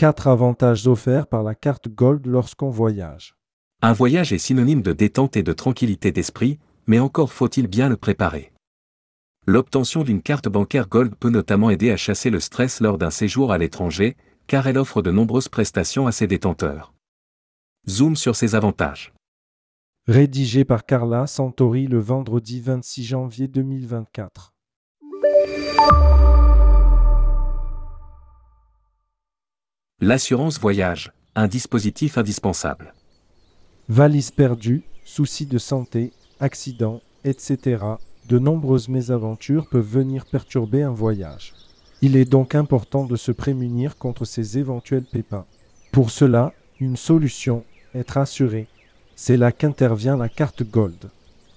Quatre avantages offerts par la carte Gold lorsqu'on voyage. Un voyage est synonyme de détente et de tranquillité d'esprit, mais encore faut-il bien le préparer. L'obtention d'une carte bancaire Gold peut notamment aider à chasser le stress lors d'un séjour à l'étranger, car elle offre de nombreuses prestations à ses détenteurs. Zoom sur ses avantages. Rédigé par Carla Santori le vendredi 26 janvier 2024. L'assurance voyage, un dispositif indispensable. Valise perdue, soucis de santé, accidents, etc. De nombreuses mésaventures peuvent venir perturber un voyage. Il est donc important de se prémunir contre ces éventuels pépins. Pour cela, une solution, être assuré. C'est là qu'intervient la carte Gold.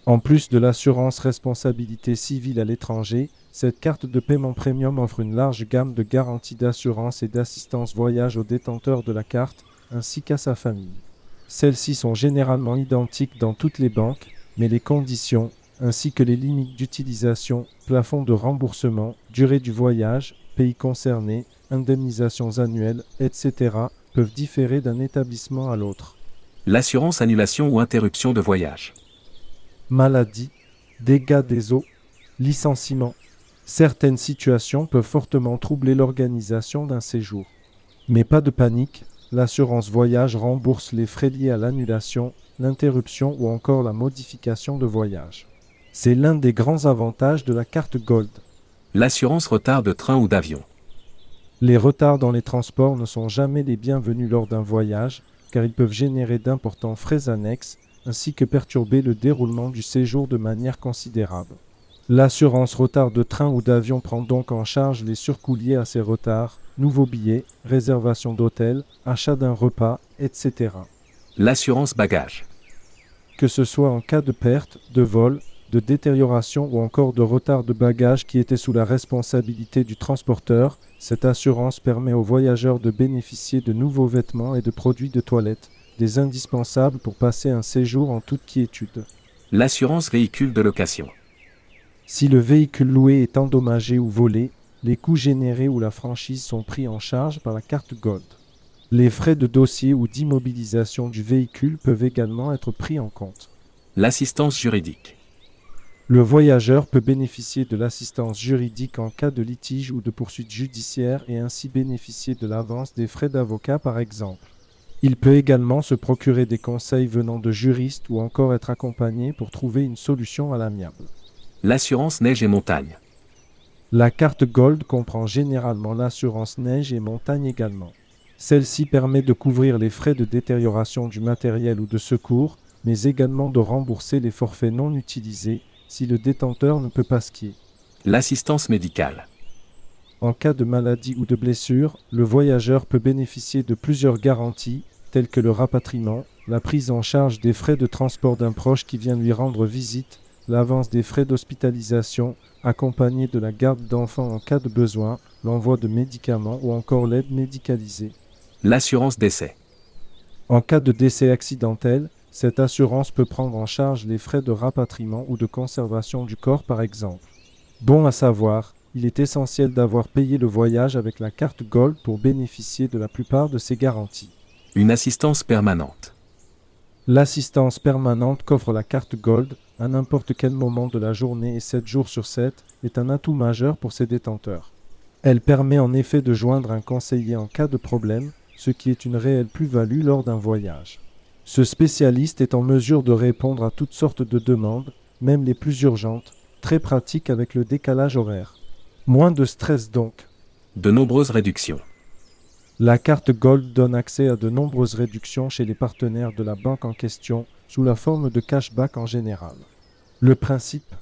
En plus de l'assurance responsabilité civile à l'étranger, cette carte de paiement premium offre une large gamme de garanties d'assurance et d'assistance voyage aux détenteurs de la carte, ainsi qu'à sa famille. Celles-ci sont généralement identiques dans toutes les banques, mais les conditions, ainsi que les limites d'utilisation, plafond de remboursement, durée du voyage, pays concerné, indemnisations annuelles, etc., peuvent différer d'un établissement à l'autre. L'assurance annulation ou interruption de voyage. Maladie, dégâts des eaux, licenciement. Certaines situations peuvent fortement troubler l'organisation d'un séjour. Mais pas de panique, l'assurance voyage rembourse les frais liés à l'annulation, l'interruption ou encore la modification de voyage. C'est l'un des grands avantages de la carte Gold. L'assurance retard de train ou d'avion. Les retards dans les transports ne sont jamais les bienvenus lors d'un voyage, car ils peuvent générer d'importants frais annexes, ainsi que perturber le déroulement du séjour de manière considérable. L'assurance retard de train ou d'avion prend donc en charge les surcoûts liés à ces retards, nouveaux billets, réservation d'hôtel, achat d'un repas, etc. L'assurance bagage. Que ce soit en cas de perte, de vol, de détérioration ou encore de retard de bagages qui était sous la responsabilité du transporteur, cette assurance permet aux voyageurs de bénéficier de nouveaux vêtements et de produits de toilette, des indispensables pour passer un séjour en toute quiétude. L'assurance véhicule de location. Si le véhicule loué est endommagé ou volé, les coûts générés ou la franchise sont pris en charge par la carte Gold. Les frais de dossier ou d'immobilisation du véhicule peuvent également être pris en compte. L'assistance juridique. Le voyageur peut bénéficier de l'assistance juridique en cas de litige ou de poursuite judiciaire et ainsi bénéficier de l'avance des frais d'avocat par exemple. Il peut également se procurer des conseils venant de juristes ou encore être accompagné pour trouver une solution à l'amiable. L'assurance neige et montagne. La carte Gold comprend généralement l'assurance neige et montagne également. Celle-ci permet de couvrir les frais de détérioration du matériel ou de secours, mais également de rembourser les forfaits non utilisés si le détenteur ne peut pas skier. L'assistance médicale. En cas de maladie ou de blessure, le voyageur peut bénéficier de plusieurs garanties, telles que le rapatriement, la prise en charge des frais de transport d'un proche qui vient lui rendre visite, l'avance des frais d'hospitalisation, accompagné de la garde d'enfants en cas de besoin, l'envoi de médicaments ou encore l'aide médicalisée. L'assurance décès. En cas de décès accidentel, cette assurance peut prendre en charge les frais de rapatriement ou de conservation du corps par exemple. Bon à savoir, il est essentiel d'avoir payé le voyage avec la carte Gold pour bénéficier de la plupart de ces garanties. Une assistance permanente. L'assistance permanente qu'offre la carte Gold à n'importe quel moment de la journée et 7 jours sur 7 est un atout majeur pour ses détenteurs. Elle permet en effet de joindre un conseiller en cas de problème, ce qui est une réelle plus-value lors d'un voyage. Ce spécialiste est en mesure de répondre à toutes sortes de demandes, même les plus urgentes, très pratique avec le décalage horaire. Moins de stress donc. De nombreuses réductions. La carte Gold donne accès à de nombreuses réductions chez les partenaires de la banque en question sous la forme de cashback en général. Le principe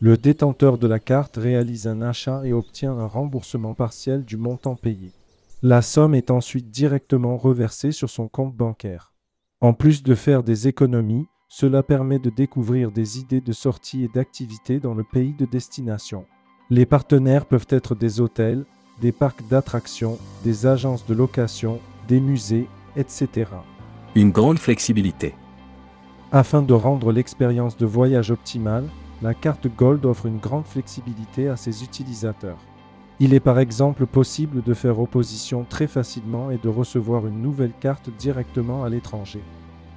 Le détenteur de la carte réalise un achat et obtient un remboursement partiel du montant payé. La somme est ensuite directement reversée sur son compte bancaire. En plus de faire des économies, cela permet de découvrir des idées de sortie et d'activités dans le pays de destination. Les partenaires peuvent être des hôtels, des parcs d'attractions, des agences de location, des musées, etc. Une grande flexibilité. Afin de rendre l'expérience de voyage optimale, la carte Gold offre une grande flexibilité à ses utilisateurs. Il est par exemple possible de faire opposition très facilement et de recevoir une nouvelle carte directement à l'étranger.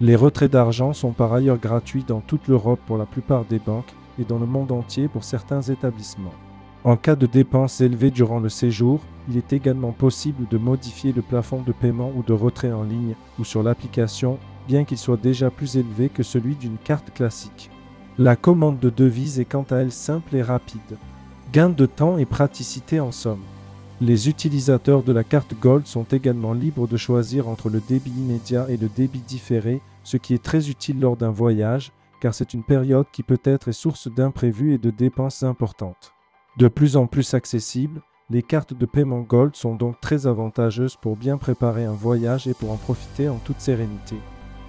Les retraits d'argent sont par ailleurs gratuits dans toute l'Europe pour la plupart des banques et dans le monde entier pour certains établissements. En cas de dépenses élevées durant le séjour, il est également possible de modifier le plafond de paiement ou de retrait en ligne ou sur l'application, bien qu'il soit déjà plus élevé que celui d'une carte classique. La commande de devises est quant à elle simple et rapide. Gain de temps et praticité en somme. Les utilisateurs de la carte Gold sont également libres de choisir entre le débit immédiat et le débit différé, ce qui est très utile lors d'un voyage, car c'est une période qui peut être source d'imprévus et de dépenses importantes. De plus en plus accessibles, les cartes de paiement Gold sont donc très avantageuses pour bien préparer un voyage et pour en profiter en toute sérénité.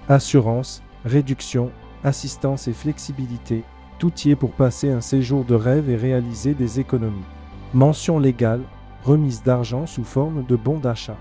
Assurance, réduction, assistance et flexibilité, tout y est pour passer un séjour de rêve et réaliser des économies. Mention légale, remise d'argent sous forme de bons d'achat.